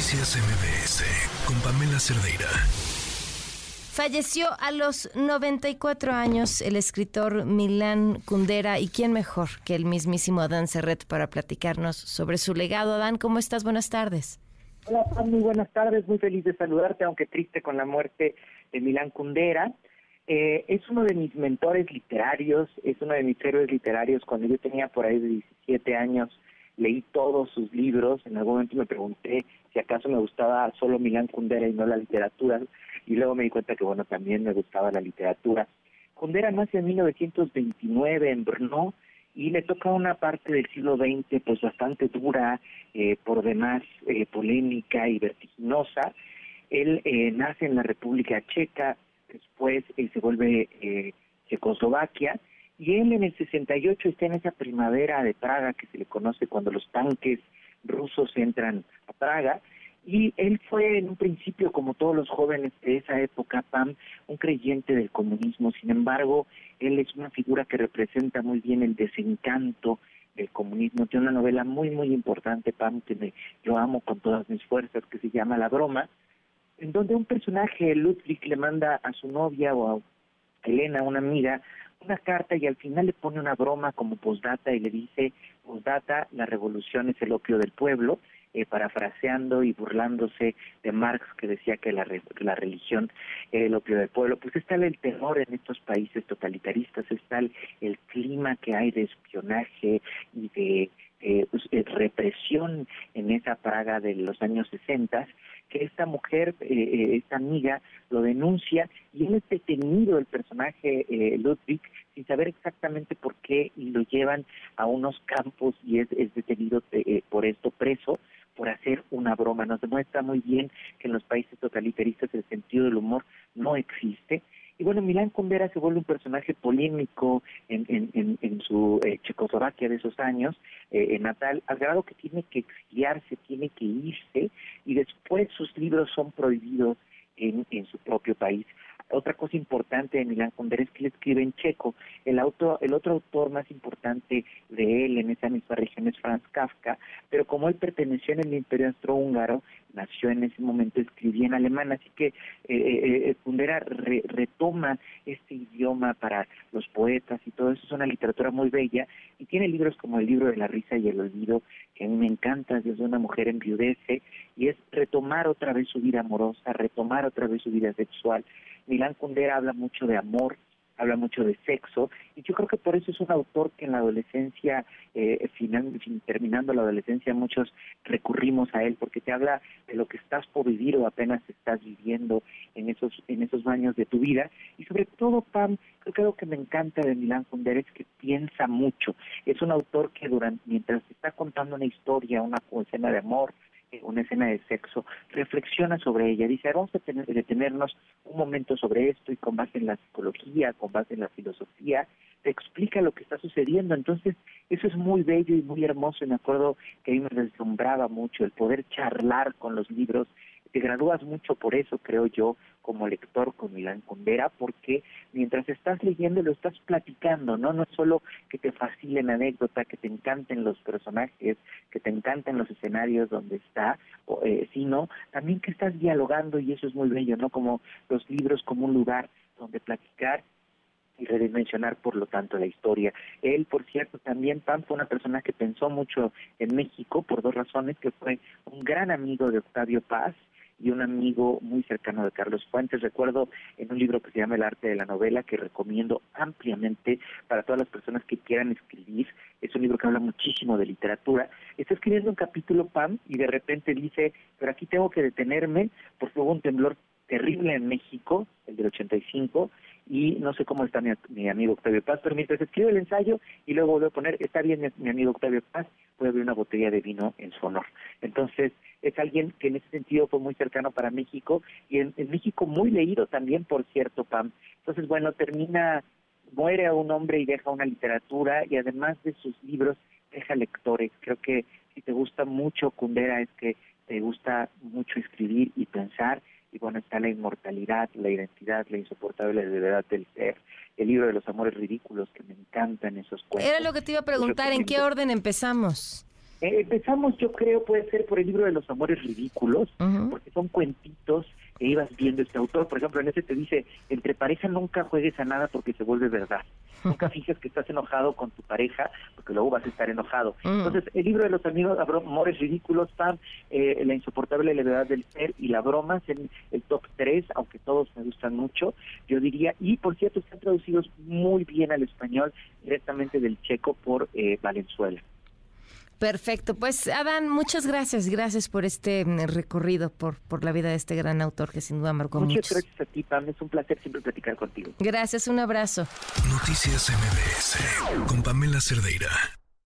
Noticias MBS con Pamela Cerdeira. Falleció a los 94 años el escritor Milán Kundera y quién mejor que el mismísimo Adán Serret para platicarnos sobre su legado. Adán, ¿cómo estás? Buenas tardes. Hola, muy buenas tardes. Muy feliz de saludarte, aunque triste con la muerte de Milán Kundera. Eh, es uno de mis mentores literarios, es uno de mis héroes literarios. Cuando yo tenía por ahí de 17 años, leí todos sus libros. En algún momento me pregunté si acaso me gustaba solo Milán Kundera y no la literatura y luego me di cuenta que, bueno, también me gustaba la literatura. Kundera nace en 1929 en Brno y le toca una parte del siglo XX pues bastante dura, eh, por demás eh, polémica y vertiginosa. Él eh, nace en la República Checa, después se vuelve Checoslovaquia, y él en el 68 está en esa primavera de Praga que se le conoce cuando los tanques rusos entran a Praga, y él fue en un principio, como todos los jóvenes de esa época, Pam, un creyente del comunismo. Sin embargo, él es una figura que representa muy bien el desencanto del comunismo. Tiene una novela muy, muy importante, Pam, que yo amo con todas mis fuerzas, que se llama La Broma, en donde un personaje, Ludwig, le manda a su novia o a Elena, una amiga, una carta y al final le pone una broma como postdata y le dice, postdata, la revolución es el opio del pueblo eh, parafraseando y burlándose de Marx que decía que la, la religión era el opio del pueblo, pues está el temor en estos países totalitaristas, está el, clima que hay de espionaje y de pues, represión en esa Praga de los años 60, que esta mujer, eh, eh, esta amiga, lo denuncia y él es detenido, el personaje eh, Ludwig, sin saber exactamente por qué y lo llevan a unos campos y es, es detenido por esto preso por hacer una broma. Nos demuestra muy bien que en los países totalitaristas el sentido del humor no existe. Y bueno, Milán Kundera se vuelve un personaje polémico en, en, en, su eh, Checoslovaquia de esos años, eh, natal, al grado que tiene que exiliarse, tiene que irse, y después sus libros son prohibidos en, en su propio país. Otra cosa importante de Milán Kundera es que él escribe en checo. El, auto, el otro autor más importante de él en esa misma región es Franz Kafka, pero como él perteneció en el Imperio Austrohúngaro, nació en ese momento, escribía en alemán, así que eh, eh, eh Kundera retoma este idioma para los poetas y todo eso, es una literatura muy bella y tiene libros como el libro de la risa y el olvido, que a mí me encanta, es de una mujer enviudece y es retomar otra vez su vida amorosa, retomar otra vez su vida sexual. Milán Kundera habla mucho de amor, habla mucho de sexo, y yo creo que por eso es un autor que en la adolescencia, eh, final, terminando la adolescencia, muchos recurrimos a él, porque te habla de lo que estás por vivir o apenas estás viviendo en esos, en esos años de tu vida, y sobre todo, Pam, creo que lo que me encanta de Milán Kundera es que piensa mucho, es un autor que durante, mientras está contando una historia, una escena de amor, una escena de sexo, reflexiona sobre ella, dice, vamos a tener detenernos un momento sobre esto y con base en la psicología, con base en la filosofía, te explica lo que está sucediendo. Entonces, eso es muy bello y muy hermoso y me acuerdo que a mí me deslumbraba mucho el poder charlar con los libros te gradúas mucho por eso, creo yo, como lector con Milán Kundera, porque mientras estás leyendo lo estás platicando, ¿no? No es solo que te fascinen anécdota, que te encanten los personajes, que te encanten los escenarios donde está, eh, sino también que estás dialogando y eso es muy bello, ¿no? Como los libros como un lugar donde platicar y redimensionar, por lo tanto, la historia. Él, por cierto, también, Pam, fue una persona que pensó mucho en México por dos razones, que fue un gran amigo de Octavio Paz, y un amigo muy cercano de Carlos Fuentes. Recuerdo en un libro que se llama El arte de la novela, que recomiendo ampliamente para todas las personas que quieran escribir. Es un libro que habla muchísimo de literatura. Está escribiendo un capítulo, Pam, y de repente dice, pero aquí tengo que detenerme porque hubo un temblor terrible en México, el del 85, y no sé cómo está mi, amigo Octavio Paz, pero mientras escribe el ensayo y luego voy a poner, está bien mi, amigo Octavio Paz, a abrir una botella de vino en su honor. Entonces, es alguien que en ese sentido fue muy cercano para México y en, México muy leído también, por cierto, Pam. Entonces, bueno, termina, muere a un hombre y deja una literatura y además de sus libros, deja lectores. Creo que si te gusta mucho Kundera es que te gusta mucho escribir y pensar y bueno, está la inmortalidad, la identidad, la insoportable verdad del ser, el libro de los amores ridículos, que me encantan esos cuentos. Era lo que te iba a preguntar, ¿en qué orden empezamos? Eh, empezamos, yo creo, puede ser por el libro de los amores ridículos, porque son cuentitos que ibas viendo este autor. Por ejemplo, en ese te dice, entre pareja nunca juegues a nada porque se vuelve verdad. Nunca fijes que estás enojado con tu pareja porque luego vas a estar enojado. Entonces, el libro de los amigos, amores ridículos, Pam, eh, La insoportable levedad del ser y La broma, es el, el top 3, aunque todos me gustan mucho, yo diría. Y, por cierto, están traducidos muy bien al español directamente del checo por eh, Valenzuela. Perfecto, pues Adán, muchas gracias, gracias por este mm, recorrido por, por la vida de este gran autor que sin duda marcó mucho. Muchas gracias a ti, Pam, es un placer siempre platicar contigo. Gracias, un abrazo. Noticias MBS con Pamela Cerdeira.